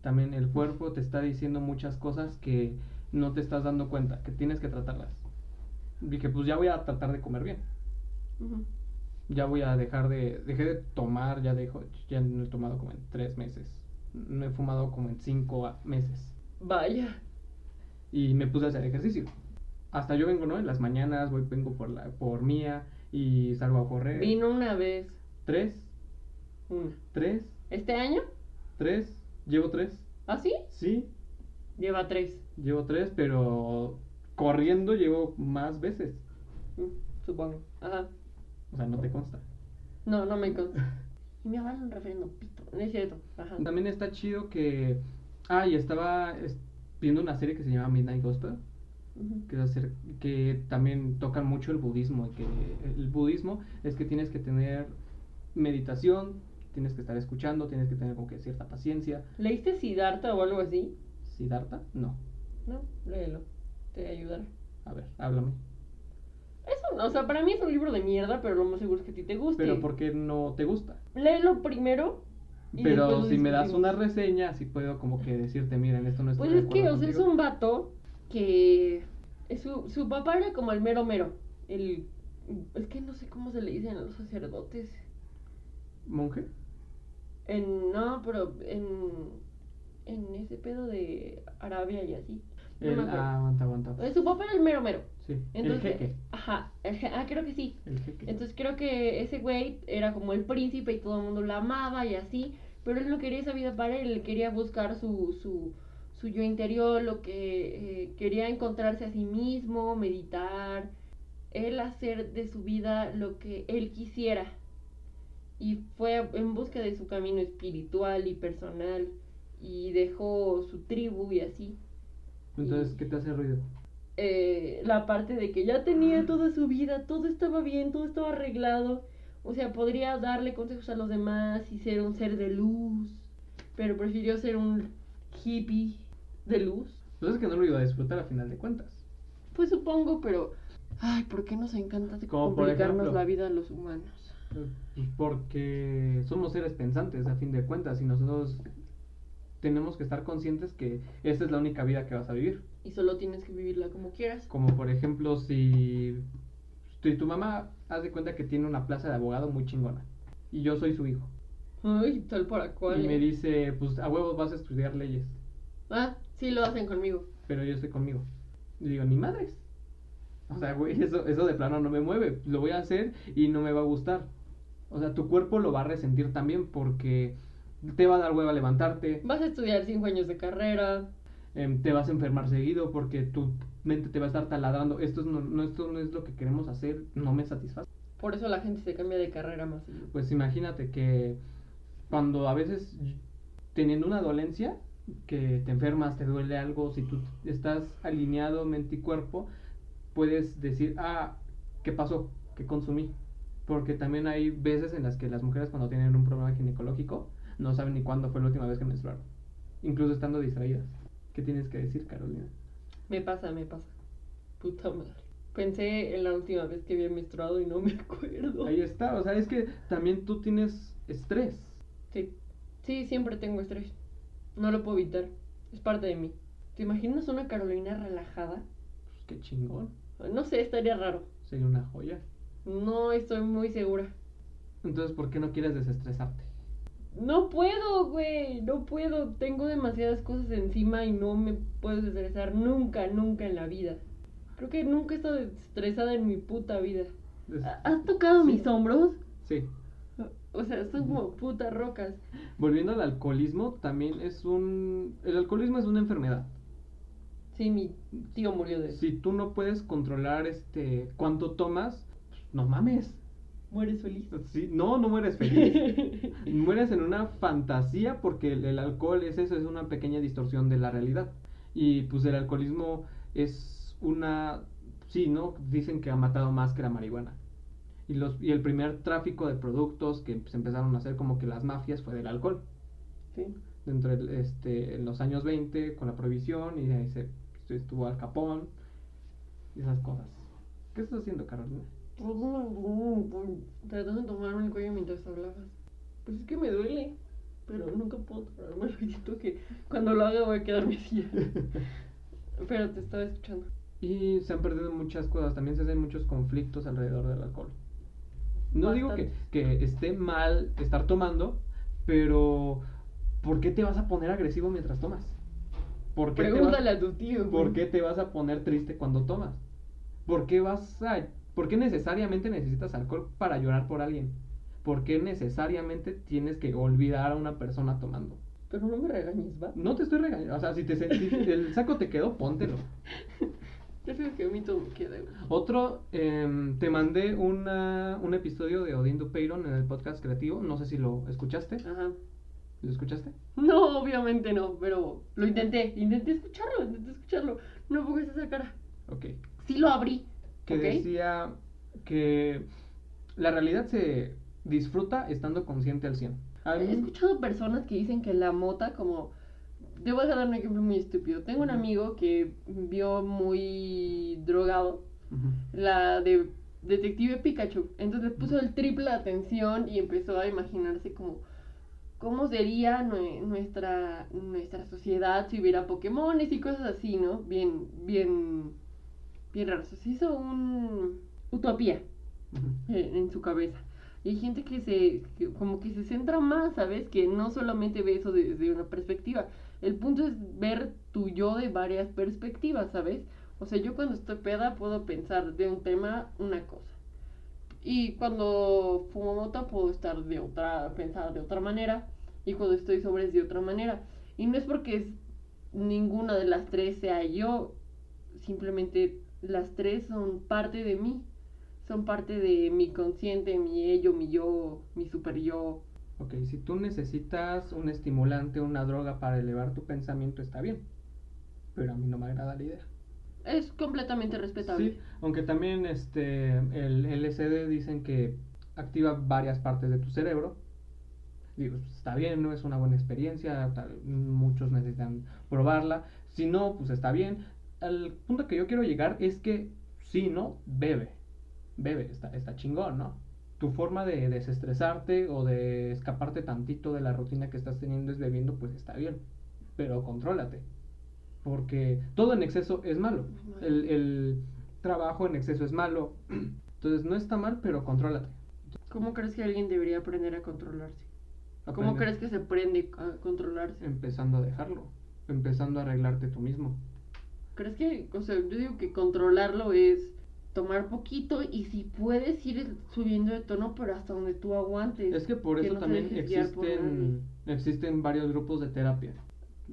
También el cuerpo te está diciendo muchas cosas que no te estás dando cuenta, que tienes que tratarlas. Dije, pues ya voy a tratar de comer bien. Ya voy a dejar de, dejé de tomar, ya dejo, ya no he tomado como en tres meses. No he fumado como en cinco meses. Vaya. Y me puse a hacer ejercicio. Hasta yo vengo, ¿no? En las mañanas voy, vengo por la, por mía y salgo a correr. Vino una vez. ¿Tres? Una. ¿Tres? ¿Este año? ¿Tres? ¿Llevo tres? ¿Ah, sí? Sí. Lleva tres. Llevo tres, pero corriendo llevo más veces. Mm, supongo. Ajá. O sea, no te consta. No, no me consta. y me un referendo pito. No es cierto. Ajá. También está chido que. Ah, y estaba viendo una serie que se llama Midnight Gospel. que, hacer, que también tocan mucho el budismo. Que el budismo es que tienes que tener meditación, tienes que estar escuchando, tienes que tener como que cierta paciencia. ¿Leíste Siddhartha o algo así? ¿Siddhartha? No. No, léelo, te ayudará. A ver, háblame. Eso, o sea, para mí es un libro de mierda, pero lo más seguro es que a ti te guste. Pero ¿por qué no te gusta? Léelo primero. pero si me das una reseña, así puedo como que decirte, miren, esto no es Pues es que, o sea, es un vato que su, su papá era como el mero mero. El, es que no sé cómo se le dicen a los sacerdotes. ¿Monje? En, no, pero en, en ese pedo de Arabia y así. el, ah, aguanta, aguanta. Su papá era el mero mero. Sí, el jeque. Ajá, el ah, creo que sí. El jeque. Entonces creo que ese güey era como el príncipe y todo el mundo lo amaba y así, pero él no quería esa vida para él, él quería buscar su, su, su yo interior, lo que eh, quería encontrarse a sí mismo, meditar, él hacer de su vida lo que él quisiera. Y fue en busca de su camino espiritual y personal y dejó su tribu y así. Entonces, ¿qué te hace ruido? Eh, la parte de que ya tenía toda su vida, todo estaba bien, todo estaba arreglado. O sea, podría darle consejos a los demás y ser un ser de luz, pero prefirió ser un hippie de luz. Pues es que no lo iba a disfrutar a final de cuentas. Pues supongo, pero. Ay, ¿por qué nos encanta complicarnos la vida a los humanos? Pues porque somos seres pensantes a fin de cuentas y nosotros tenemos que estar conscientes que esta es la única vida que vas a vivir. Y solo tienes que vivirla como quieras. Como por ejemplo si, si tu mamá hace cuenta que tiene una plaza de abogado muy chingona y yo soy su hijo. Ay, tal para cual. Y me dice, pues a huevos vas a estudiar leyes. Ah, sí lo hacen conmigo. Pero yo estoy conmigo. Y digo, ni madres. O sea, güey, eso, eso de plano no me mueve. Lo voy a hacer y no me va a gustar. O sea, tu cuerpo lo va a resentir también porque te va a dar hueva levantarte. Vas a estudiar cinco años de carrera. Em, te vas a enfermar seguido porque tu mente te va a estar taladrando. Esto no, esto no es lo que queremos hacer, no me satisface. Por eso la gente se cambia de carrera más. Pues imagínate que cuando a veces teniendo una dolencia, que te enfermas, te duele algo, si tú estás alineado mente y cuerpo, puedes decir, ah, ¿qué pasó? ¿Qué consumí? Porque también hay veces en las que las mujeres cuando tienen un problema ginecológico no saben ni cuándo fue la última vez que menstruaron. Incluso estando distraídas. ¿Qué tienes que decir, Carolina? Me pasa, me pasa. Puta madre. Pensé en la última vez que había menstruado y no me acuerdo. Ahí está, o sea, es que también tú tienes estrés. Sí, sí, siempre tengo estrés. No lo puedo evitar. Es parte de mí. ¿Te imaginas una Carolina relajada? Pues qué chingón. No sé, estaría raro. Sería una joya. No estoy muy segura. Entonces, ¿por qué no quieres desestresarte? No puedo, güey, no puedo. Tengo demasiadas cosas encima y no me puedo estresar nunca, nunca en la vida. Creo que nunca he estado estresada en mi puta vida. ¿Has tocado mis hombros? Sí. O sea, son como putas rocas. Volviendo al alcoholismo, también es un... El alcoholismo es una enfermedad. Sí, mi tío murió de eso. Si tú no puedes controlar este cuánto tomas, no mames. ¿Mueres feliz? Sí, no, no mueres feliz. mueres en una fantasía porque el, alcohol es eso, es una pequeña distorsión de la realidad. Y pues el alcoholismo es una... Sí, ¿no? Dicen que ha matado más que la marihuana. Y, los, y el primer tráfico de productos que se empezaron a hacer como que las mafias fue del alcohol. Sí. Dentro de, este, en los años 20 con la prohibición y ahí se, estuvo Al Capón y esas cosas. ¿Qué estás haciendo, Carolina? Tratando de tomarme el cuello mientras hablabas. Pues es que me duele, pero nunca puedo tomarme el siento que cuando lo haga voy a quedarme así. pero te estaba escuchando. Y se han perdido muchas cosas, también se hacen muchos conflictos alrededor del alcohol. No digo que, que esté mal estar tomando, pero ¿por qué te vas a poner agresivo mientras tomas? ¿Por qué Pregúntale a tu tío. ¿Por qué te vas a poner triste cuando tomas? ¿Por qué vas a ¿Por qué necesariamente necesitas alcohol para llorar por alguien? ¿Por qué necesariamente tienes que olvidar a una persona tomando? Pero no me regañes, ¿va? No te estoy regañando. O sea, si, te, el saco te quedó, póntelo. Prefiero que me quede. Otro, em, te mandé una, un episodio de Odín Dupeyron en el podcast creativo. No sé si lo escuchaste. Ajá. ¿Lo escuchaste? No, obviamente no, pero lo intenté. Intenté escucharlo, intenté escucharlo. No pongas esa cara. Ok. Sí lo abrí que decía que la realidad se disfruta estando consciente al 100. He escuchado personas que dicen que la mota como... Debo dar un ejemplo muy estúpido. Tengo un amigo que vio muy drogado la de Detective Pikachu. Entonces puso el triple atención y empezó a imaginarse como cómo sería nuestra, nuestra sociedad si hubiera Pokémones y cosas así, ¿no? Bien, bien, bien raro. Se hizo un utopía en, su cabeza. Y hay gente que se, como que se centra más, ¿sabes? Que no solamente ve eso desde una perspectiva. El punto es ver tu yo de varias perspectivas, ¿sabes? O sea, yo cuando estoy peda puedo pensar de un tema una cosa. Y cuando fumo mota puedo estar de otra, pensar de otra manera. Y cuando estoy sobre es de otra manera. Y no es porque ninguna de las tres sea yo. Simplemente las tres son parte de mí. Son parte de mi consciente, mi ello, mi yo, mi super yo. Ok, si tú necesitas un estimulante, una droga para elevar tu pensamiento, está bien. Pero a mí no me agrada la idea es completamente respetable. Sí, aunque también este, el LSD dicen que activa varias partes de tu cerebro. Digo, está bien, no es una buena experiencia, muchos necesitan probarla. Si no, pues está bien. El punto que yo quiero llegar es que si no, bebe. Bebe, está, está chingón, ¿no? Tu forma de desestresarte o de escaparte tantito de la rutina que estás teniendo es bebiendo, pues está bien. Pero contrólate porque todo en exceso es malo. El, trabajo en exceso es malo. Entonces no está mal, pero contrólate. ¿Cómo crees que alguien debería aprender a controlarse? ¿Cómo crees que se aprende a controlarse? Empezando a dejarlo, empezando a arreglarte tú mismo. ¿Crees que, o sea, yo digo que controlarlo es tomar poquito y si puedes ir subiendo de tono, pero hasta donde tú aguantes. Es que por eso también existen, existen varios grupos de terapia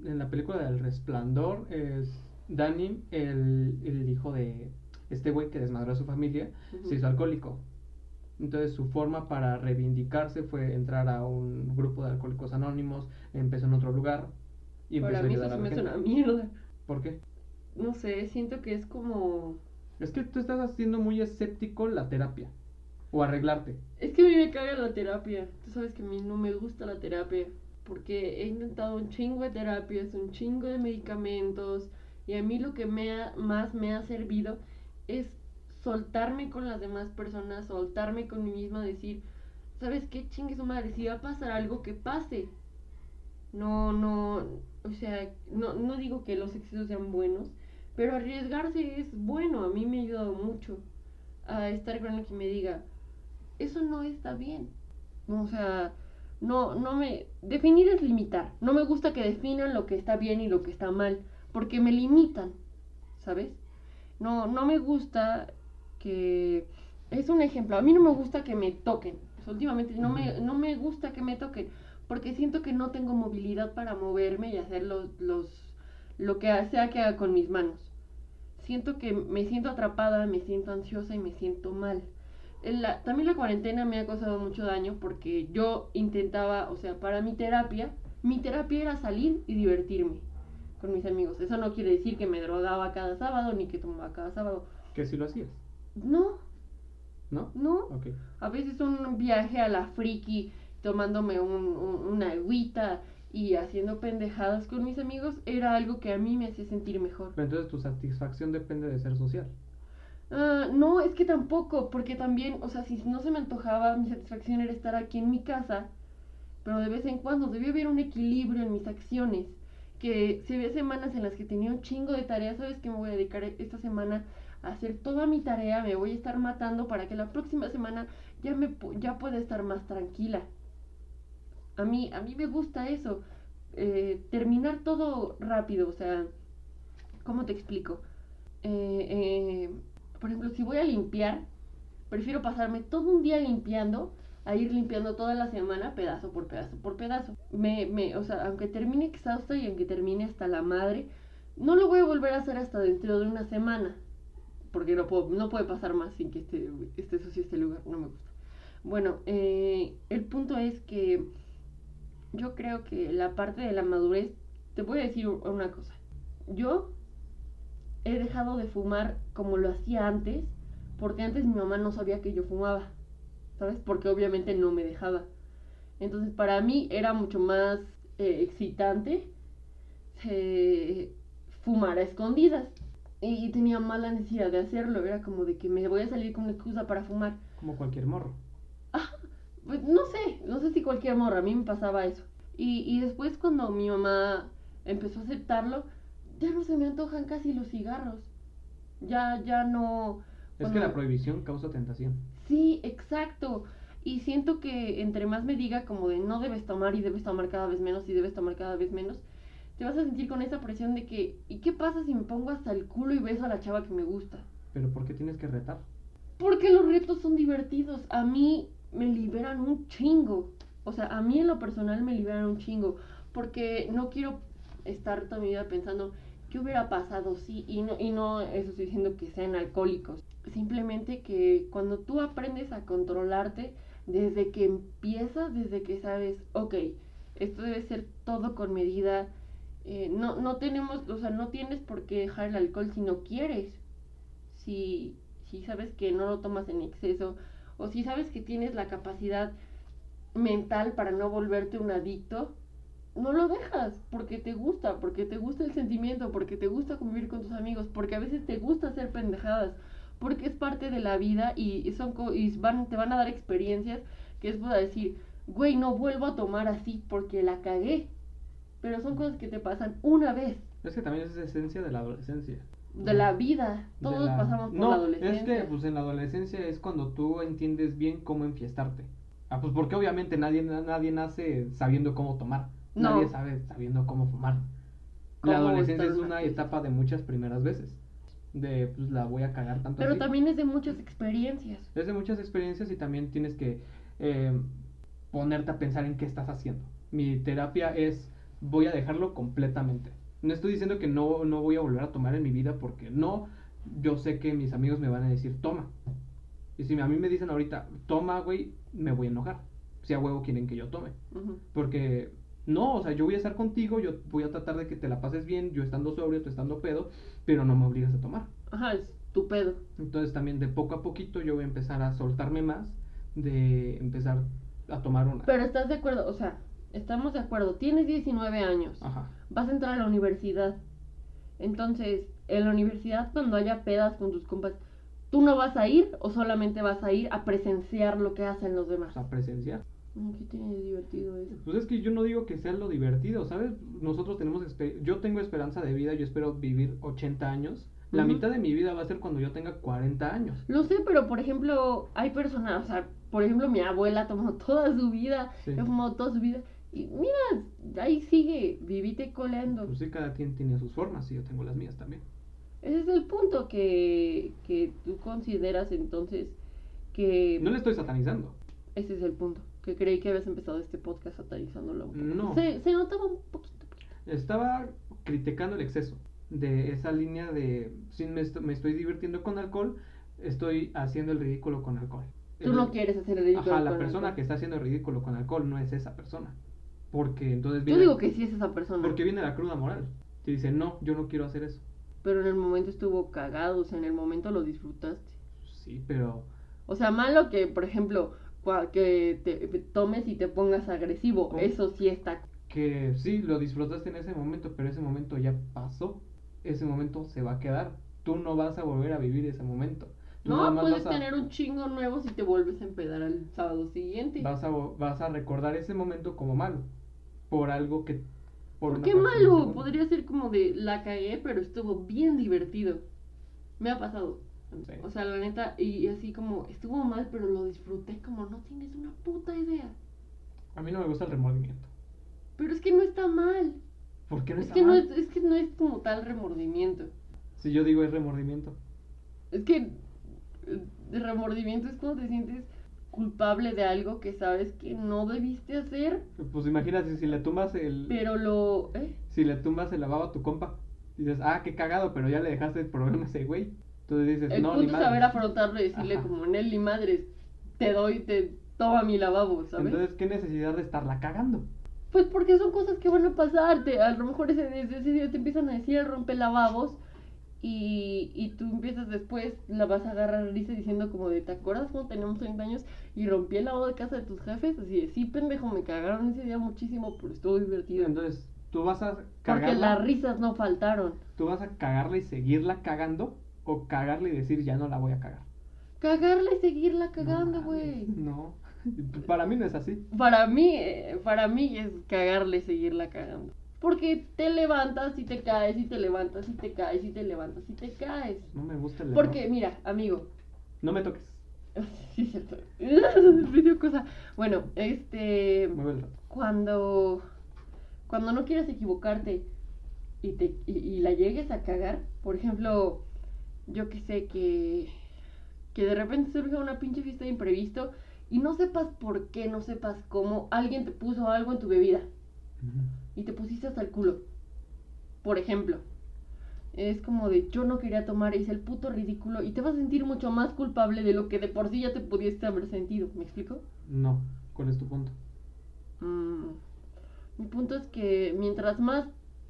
en la película del Resplandor es Danny, el, el hijo de este güey que desmadró a su familia, se hizo alcohólico. Entonces su forma para reivindicarse fue entrar a un grupo de alcohólicos anónimos, empezó en otro lugar y empezó a ayudar a la me una mierda. ¿Por qué? No sé, siento que es como... Es que tú estás haciendo muy escéptico la terapia. O arreglarte. Es que a mí me caga la terapia. Tú sabes que a mí no me gusta la terapia porque he intentado un chingo de terapias, un chingo de medicamentos y a mí lo que me más me ha servido es soltarme con las demás personas, soltarme con mí misma, decir, ¿sabes qué chingue su madre? Si va a pasar algo que pase. No, no, o sea, no, no digo que los excesos sean buenos, pero arriesgarse es bueno, a mí me ha ayudado mucho a estar con alguien que me diga, eso no está bien. O sea, no, no me... Definir es limitar. No me gusta que definan lo que está bien y lo que está mal, porque me limitan, ¿sabes? No, no me gusta que... Es un ejemplo, a mí no me gusta que me toquen. Pues, últimamente no me, no me gusta que me toquen, porque siento que no tengo movilidad para moverme y hacer los, los, lo que sea que haga con mis manos. Siento que me siento atrapada, me siento ansiosa y me siento mal también la cuarentena me ha causado mucho daño porque yo intentaba, o sea, para mi terapia, mi terapia era salir y divertirme con mis amigos. Eso no quiere decir que me drogaba cada sábado ni que tomaba cada sábado. ¿Que si lo hacías? No. ¿No? No. A veces un viaje a la friki tomándome un, una agüita y haciendo pendejadas con mis amigos era algo que a mí me hacía sentir mejor. Pero entonces tu satisfacción depende de ser social. Ah, no, es que tampoco, porque también, o sea, si no se me antojaba, mi satisfacción era estar aquí en mi casa, pero de vez en cuando debía haber un equilibrio en mis acciones, que si había semanas en las que tenía un chingo de tareas, ¿sabes que me voy a dedicar esta semana a hacer toda mi tarea? Me voy a estar matando para que la próxima semana ya, me, ya pueda estar más tranquila. A mí, a mí me gusta eso, eh, terminar todo rápido, o sea, ¿cómo te explico? eh, eh por ejemplo, si voy a limpiar, prefiero pasarme todo un día limpiando a ir limpiando toda la semana pedazo por pedazo por pedazo. Me, me, o sea, aunque termine exhausta y aunque termine hasta la madre, no lo voy a volver a hacer hasta dentro de una semana. Porque no, puedo, no puede pasar más sin que esté, sucio este lugar, no me gusta. Bueno, el punto es que yo creo que la parte de la madurez, te voy a decir una cosa. Yo he dejado de fumar como lo hacía antes, porque antes mi mamá no sabía que yo fumaba, ¿sabes? Porque obviamente no me dejaba. Entonces para mí era mucho más eh, excitante eh, fumar a escondidas. Y, tenía mala necesidad de hacerlo. Era como de que me voy a salir con una excusa para fumar. Como cualquier morro. Pues no sé, no sé si cualquier morro, a mí me pasaba eso. Y, y después cuando mi mamá empezó a aceptarlo, ya no se me antojan casi los cigarros. Ya, ya no. Es que la prohibición causa tentación. Sí, exacto. Y siento que entre más me diga como de no debes tomar y debes tomar cada vez menos y debes tomar cada vez menos, te vas a sentir con esa presión de que, ¿y qué pasa si me pongo hasta el culo y beso a la chava que me gusta? Pero ¿por qué tienes que retar? Porque los retos son divertidos. A mí me liberan un chingo. O sea, a mí en lo personal me liberan un chingo. Porque no quiero estar toda mi vida pensando, ¿qué hubiera pasado sí? Y no, y no eso estoy diciendo que sean alcohólicos. Simplemente que cuando tú aprendes a controlarte, desde que empiezas, desde que sabes, ok, esto debe ser todo con medida. Eh, no, no tenemos, o sea, no tienes por qué dejar el alcohol si no quieres. Si, si sabes que no lo tomas en exceso, o si sabes que tienes la capacidad mental para no volverte un adicto, no lo dejas porque te gusta, porque te gusta el sentimiento, porque te gusta convivir con tus amigos, porque a veces te gusta hacer pendejadas, porque es parte de la vida y, son y van, te van a dar experiencias que es para decir, güey, no vuelvo a tomar así porque la cagué. Pero son cosas que te pasan una vez. Es que también es esencia de la adolescencia. De la vida. Todos pasamos por la adolescencia. Es que pues en la adolescencia es cuando tú entiendes bien cómo enfiestarte. Ah, pues porque obviamente nadie, nadie nace sabiendo cómo tomar. Nadie sabe sabiendo cómo fumar. La adolescencia es una etapa de muchas primeras veces. De, pues la voy a cagar tanto. Pero también es de muchas experiencias. Es de muchas experiencias y también tienes que eh, ponerte a pensar en qué estás haciendo. Mi terapia es, voy a dejarlo completamente. No estoy diciendo que no, no voy a volver a tomar en mi vida porque no, yo sé que mis amigos me van a decir, toma. Y si a mí me dicen ahorita, toma, güey, me voy a enojar. Si a huevo quieren que yo tome. Porque no, o sea, yo voy a estar contigo, yo voy a tratar de que te la pases bien, yo estando sobrio, tú estando pedo, pero no me obligas a tomar. Ajá, es tu pedo. Entonces también de poco a poquito yo voy a empezar a soltarme más, de empezar a tomar una. Pero estás de acuerdo, o sea, estamos de acuerdo, tienes 19 años, Ajá. vas a entrar a la universidad. Entonces, en la universidad cuando haya pedas con tus compas, ¿tú no vas a ir o solamente vas a ir a presenciar lo que hacen los demás? A presenciar. ¿Qué tiene divertido eso? Pues es que yo no digo que sea lo divertido, ¿sabes? Nosotros tenemos, yo tengo esperanza de vida, yo espero vivir 80 años. La mitad de mi vida va a ser cuando yo tenga 40 años. Lo sé, pero por ejemplo, hay personas, o sea, por ejemplo, mi abuela tomó toda su vida, sí. tomó toda su vida. Y mira, ahí sigue, vivite coleando. Pues sí, cada quien tiene sus formas y yo tengo las mías también. Ese es el punto que, que tú consideras entonces que... No le estoy satanizando. Ese es el punto que creí que habías empezado este podcast satanizándolo. No. Se, se notaba un poquito. Estaba criticando el exceso de esa línea de si me, me, estoy divirtiendo con alcohol, estoy haciendo el ridículo con alcohol. Tú no quieres hacer el ridículo. Ajá, la persona que está haciendo el ridículo con alcohol no es esa persona. Porque entonces viene. Yo digo que sí es esa persona. Porque viene la cruda moral. Te dice, no, yo no quiero hacer eso. Pero en el momento estuvo cagado, o sea, en el momento lo disfrutaste. Sí, pero. O sea, malo que, por ejemplo, que te tomes y te pongas agresivo. Eso sí está. Que sí, lo disfrutaste en ese momento, pero ese momento ya pasó. Ese momento se va a quedar. Tú no vas a volver a vivir ese momento. no, puedes tener un chingo nuevo si te vuelves a empedar al sábado siguiente. Vas a, vas a recordar ese momento como malo. Por algo que... Por, qué malo? Podría ser como de la cagué, pero estuvo bien divertido. Me ha pasado. O sea, la neta, y así como estuvo mal, pero lo disfruté como no tienes una puta idea. A mí no me gusta el remordimiento. Pero es que no está mal. ¿Por qué no es está que mal? No es, es que no es como tal remordimiento. Si yo digo es remordimiento. Es que el remordimiento es cuando te sientes culpable de algo que sabes que no debiste hacer. Pues imagínate si le tumbas el... Pero lo... ¿eh? Si le tumbas el lavabo a tu compa. Dices, ah, qué cagado, pero ya le dejaste el problema a ese güey. Entonces dices, el no, punto es saber afrontarlo y decirle como Nelly madres, te doy, te toma mi lavabo, ¿sabes? Entonces, ¿qué necesidad de estarla cagando? Pues porque son cosas que van a pasarte. A lo mejor ese, desde ese día te empiezan a decir rompe lavabos y, y tú empiezas después, la vas a agarrar risa diciendo como de, ¿te acuerdas cuando teníamos 30 años y rompí el lavado de casa de tus jefes? Así de, sí, pendejo, me cagaron ese día muchísimo, pero estuvo divertido. Entonces, tú vas a cagarla. Porque las risas no faltaron. ¿Tú vas a cagarla y seguirla cagando o cagarla y decir, ya no la voy a cagar? Cagarla y seguirla cagando, güey. No, para mí no es así. Para mí, eh, para mí es cagarle y seguirla cagando. Porque te levantas y te caes y te levantas y te caes y te levantas y te caes. No me gusta el Porque, mira, amigo. No me toques. sí, cierto. cosa. Bueno, este. Cuando. Cuando no quieres equivocarte y, te, y, la llegues a cagar, por ejemplo, yo que sé que. Que de repente surge una pinche fiesta de imprevisto y no sepas por qué, no sepas cómo, alguien te puso algo en tu bebida y te pusiste hasta el culo. Por ejemplo, es como de yo no quería tomar, hice el puto ridículo y te vas a sentir mucho más culpable de lo que de por sí ya te pudiste haber sentido. ¿Me explico? No. ¿Cuál es tu punto? Mm, mi punto es que mientras más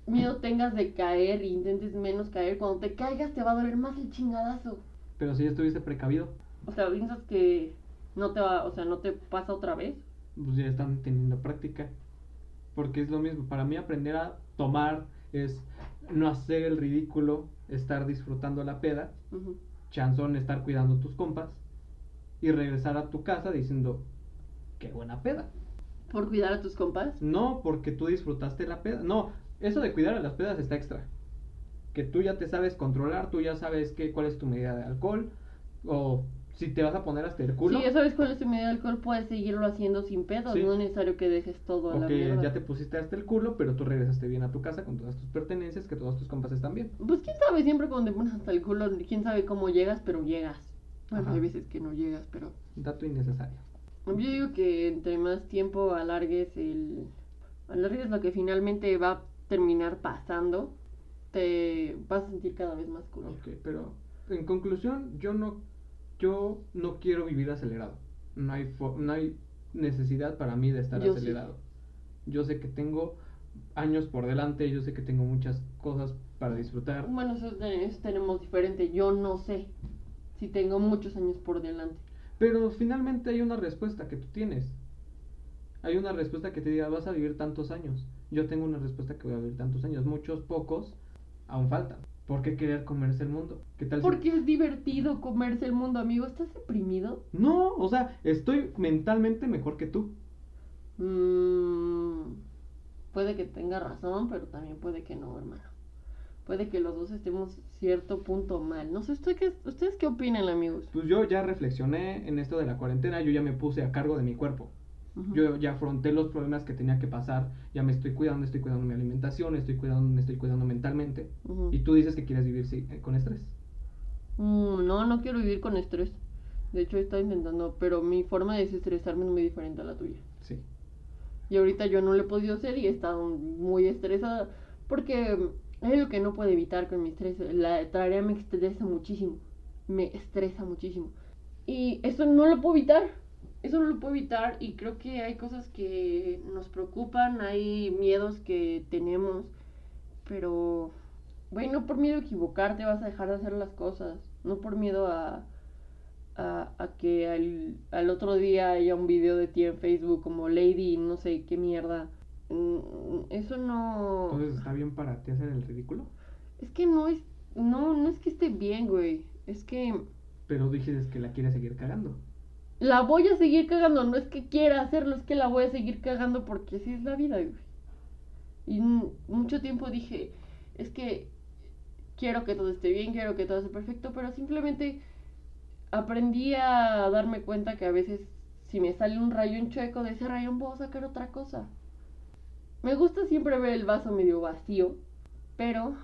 miedo tengas de caer e intentes menos caer, cuando te caigas te va a doler más el chingadazo. Pero si ya estuviste precavido. O sea, piensas que no te va, o sea, no te pasa otra vez. Pues ya están teniendo práctica porque es lo mismo. Para mí aprender a tomar es no hacer el ridículo, estar disfrutando la peda, chanzón estar cuidando tus compas y regresar a tu casa diciendo, qué buena peda. ¿Por cuidar a tus compas? No, porque tú disfrutaste la peda. No, eso de cuidar a las pedas está extra. Que tú ya te sabes controlar, tú ya sabes qué, cuál es tu medida de alcohol, o si te vas a poner hasta el culo. Si ya sabes cuál es tu medida de alcohol, puedes seguirlo haciendo sin pedos. No es necesario que dejes todo a la mierda. ya te pusiste hasta el culo, pero tú regresaste bien a tu casa con todas tus pertenencias, que todos tus compas están bien. Pues quién sabe, siempre cuando te pones hasta el culo, quién sabe cómo llegas, pero llegas. Bueno, hay veces que no llegas, pero... Dato innecesario. Yo digo que entre más tiempo alargues el... Alargues lo que finalmente va a terminar pasando, te vas a sentir cada vez más culo. Ok, pero en conclusión, yo no yo no quiero vivir acelerado. No hay, no hay necesidad para mí de estar acelerado. Yo sé que tengo años por delante, yo sé que tengo muchas cosas para disfrutar. Bueno, eso, tenemos diferente. Yo no sé si tengo muchos años por delante. Pero finalmente hay una respuesta que tú tienes. Hay una respuesta que te diga, vas a vivir tantos años. Yo tengo una respuesta que voy a vivir tantos años. Muchos, pocos, aún faltan. ¿Por qué querer comerse el mundo? ¿Qué tal Porque es divertido comerse el mundo, amigo. ¿Estás deprimido? No, o sea, estoy mentalmente mejor que tú. Mm, puede que tenga razón, pero también puede que no, hermano. Puede que los dos estemos cierto punto mal. No sé, ¿usted qué, ¿ustedes qué opinan, amigos? Pues yo ya reflexioné en esto de la cuarentena, yo ya me puse a cargo de mi cuerpo. Yo ya afronté los problemas que tenía que pasar, ya me estoy cuidando, estoy cuidando mi alimentación, estoy cuidando, me estoy cuidando mentalmente. Y tú dices que quieres vivir sí, con estrés. Mm, no, no quiero vivir con estrés. De hecho, he estado intentando, pero mi forma de desestresarme es muy diferente a la tuya. Sí. Y ahorita yo no lo he podido hacer y he estado muy estresada porque es algo que no puedo evitar con mi estrés. La tarea me estresa muchísimo. Me estresa muchísimo. Y eso no lo puedo evitar eso no lo puedo evitar y creo que hay cosas que nos preocupan, hay miedos que tenemos, pero, güey, no por miedo a equivocarte vas a dejar de hacer las cosas, no por miedo a, a, que al, al, otro día haya un video de ti en Facebook como Lady, no sé qué mierda. Mm, eso no... Entonces, ¿está bien para ti hacer el ridículo? Es que no es, no, no es que esté bien, güey, es que... Pero dices que la quieres seguir cagando la voy a seguir cagando. No es que quiera hacerlo, es que la voy a seguir cagando porque así es la vida. Y mucho tiempo dije, es que quiero que todo esté bien, quiero que todo esté perfecto, pero simplemente aprendí a darme cuenta que a veces si me sale un rayón chueco de ese rayón puedo sacar otra cosa. Me gusta siempre ver el vaso medio vacío, pero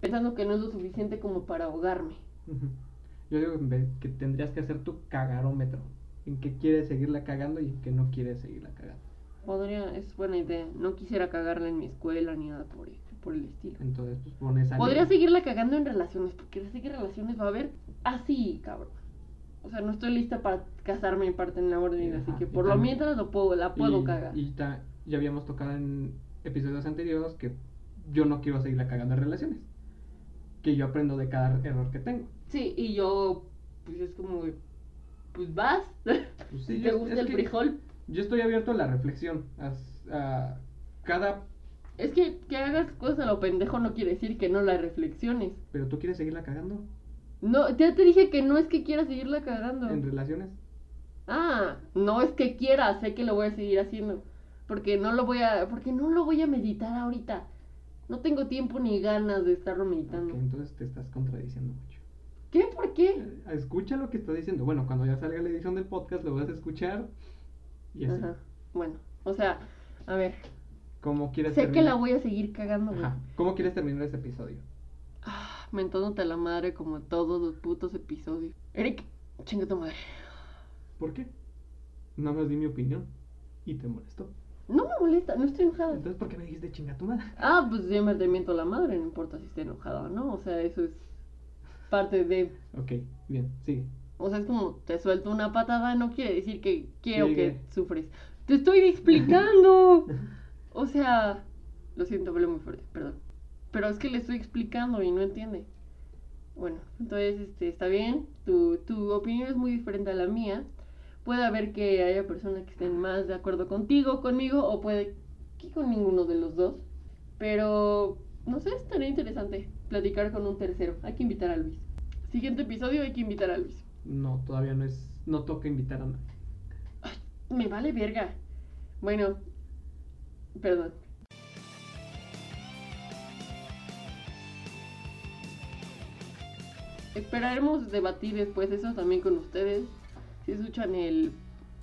pensando que no es lo suficiente como para ahogarme. Yo digo que tendrías que hacer tu cagarómetro en que quieres seguirla cagando y en que no quieres seguirla cagando. Podría, es buena idea. No quisiera cagarla en mi escuela ni nada por, por el estilo. Entonces, pues pones a. Podría seguirla cagando en relaciones, porque seguir relaciones va a haber así, cabrón. O sea, no estoy lista para casarme en parte en la orden, así que por lo mientras lo puedo, la puedo cagar. Y ya habíamos tocado en episodios anteriores que yo no quiero seguirla cagando en relaciones. que yo aprendo de cada error que tengo. Sí, y yo, pues es como, pues vas, pues sí, ¿te gusta el frijol? Yo estoy abierto a la reflexión, a, cada... Es que que hagas cosas a lo pendejo no quiere decir que no la reflexiones. Pero tú quieres seguirla cagando. No, ya te dije que no es que quiera seguirla cagando. ¿En relaciones? Ah, no es que quiera, sé que lo voy a seguir haciendo. Porque no lo voy a, porque no lo voy a meditar ahorita. No tengo tiempo ni ganas de estarlo meditando. entonces te estás contradiciendo mucho. ¿Qué? ¿Por qué? Escucha lo que está diciendo. Bueno, cuando ya salga la edición del podcast lo vas a escuchar. Y así. Ajá. Bueno, o sea, a ver. ¿Cómo quieres Sé que la voy a seguir cagando, Ajá. ¿Cómo quieres terminar este episodio? Ah, mentándote a la madre como todos los putos episodios. Eric, chinga tu madre. ¿Por qué? No me di mi opinión. Y te molestó. No me molesta, no estoy enojada. Entonces, ¿por qué me dijiste chinga tu madre? Ah, pues yo me te miento la madre, no importa si estoy enojada o no. O sea, eso es parte de. Ok, bien, sigue. O sea, es como te suelto una patada, no quiere decir que quiero que sufres. Te estoy explicando. o sea, lo siento, hablé muy fuerte, perdón. Pero es que le estoy explicando y no entiende. Bueno, entonces este, está bien, tu, tu opinión es muy diferente a la mía. Puede haber que haya personas que estén más de acuerdo contigo, conmigo, o puede que con ninguno de los dos. Pero, no sé, estaría interesante platicar con un tercero. Hay que invitar a Luis. Siguiente episodio hay que invitar a Luis. No, todavía no es, no toca invitar a nadie. Ay, me vale verga. Bueno, perdón. Esperaremos debatir después eso también con ustedes si escuchan el,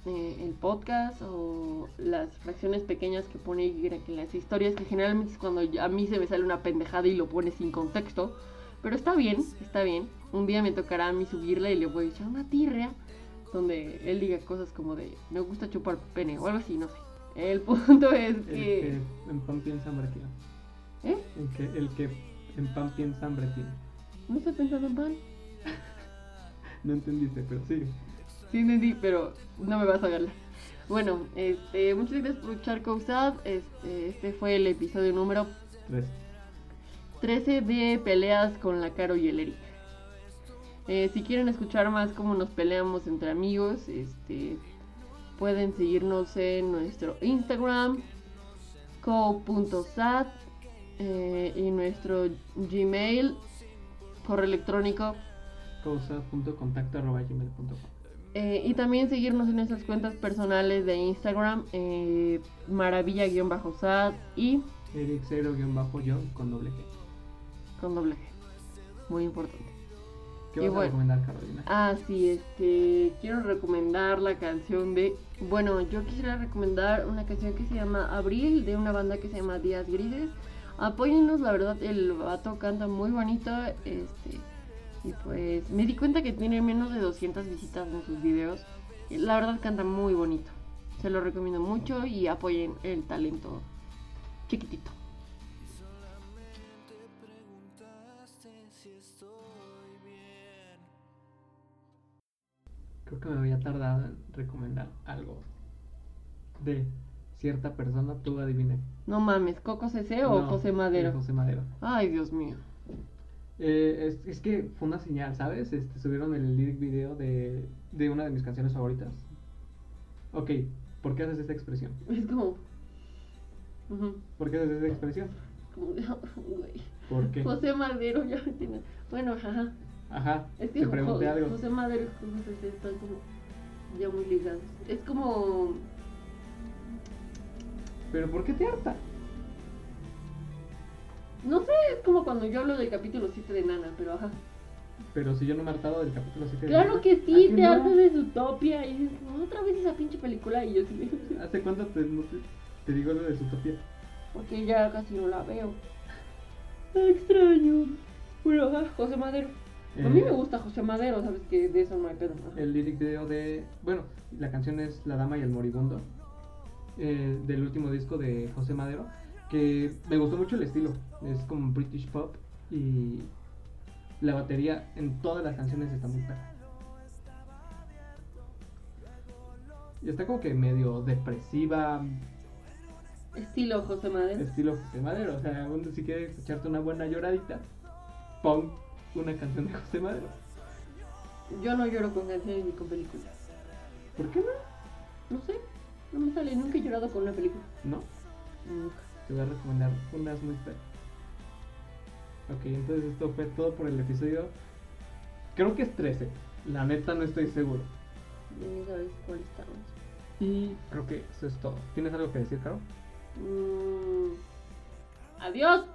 eh, el podcast o las fracciones pequeñas que pone que las historias, que generalmente es cuando a mí se me sale una pendejada y lo pone sin contexto. Pero está bien, está bien. Un día me tocará a mí subirla y le voy a echar una tirria donde él diga cosas como de me gusta chupar pene o algo así, no sé. El punto es que... El que en pan piensa hambre tiene. ¿Eh? El que, el que en pan piensa hambre tiene. No estoy pensando en pan. no entendiste, pero sí. Sí entendí, pero no me vas a verla. Bueno, este, muchas gracias por escuchar Cousad. Este, este fue el episodio número 13 de peleas con la Caro y el Eric. Eh, si quieren escuchar más cómo nos peleamos entre amigos, este, pueden seguirnos en nuestro Instagram, co.sat, eh, y nuestro Gmail, correo electrónico, co.sat.contacto.gmail.com eh, y también seguirnos en nuestras cuentas personales de Instagram, eh, maravilla-sad y... Eric yo con doble G. Con doble G. Muy importante. ¿Qué vas a recomendar, Carolina? Ah, sí, este, quiero recomendar la canción de... Bueno, yo quisiera recomendar una canción que se llama Abril, de una banda que se llama Días Grises. Apóyennos, la verdad, el vato canta muy bonito, este y pues me di cuenta que tiene menos de 200 visitas en sus videos. La verdad canta muy bonito. Se lo recomiendo mucho y apoyen el talento chiquitito. Creo que me había tardado en recomendar algo de cierta persona, tú adiviné. No mames, ¿Coco CC o José Madero? José Madero. Ay, Dios mío. Eh, es, que fue una señal, ¿sabes? Este, subieron el lyric video de, de una de mis canciones favoritas. Ok, ¿por qué haces esta expresión? Es como... ¿Por qué haces esta expresión? ¿Por qué? José Madero ya me tiene... Bueno, ajá. Ajá, es que te pregunté algo. José Madero y José están como ya muy ligados. Es como... ¿Pero por qué te harta? No sé, es como cuando yo hablo del capítulo 7 de Nana, pero ajá. Pero si yo no me he hartado del capítulo 7 de Claro que sí, te hartas de Zootopia y dices, otra vez esa pinche película y yo sí. ¿Hace cuánto te, te, digo lo de Zootopia? Porque ya casi no la veo. Extraño. Bueno, ajá, José Madero. a mí me eh, gusta José Madero, sabes que de eso no hay pedo. El lyric video de. Bueno, la canción es La Dama y el Moribundo. Eh, del último disco de José Madero que me gustó mucho el estilo. Es como British pop y la batería en todas las canciones está muy perra. Y está como que medio depresiva. Estilo José Madero. Estilo José Madero. O sea, si quieres echarte una buena lloradita, pon una canción de José Madero. Yo no lloro con canciones ni con películas. ¿Por qué no? No sé, no me sale, nunca he llorado con una película. ¿No? Nunca. Te voy a recomendar unas muy feas. Ok, entonces esto fue todo por el episodio. Creo que es 13. La neta no estoy seguro. Ni sabes cuál estamos. Y creo que eso es todo. ¿Tienes algo que decir, Caro? Mm, Adiós.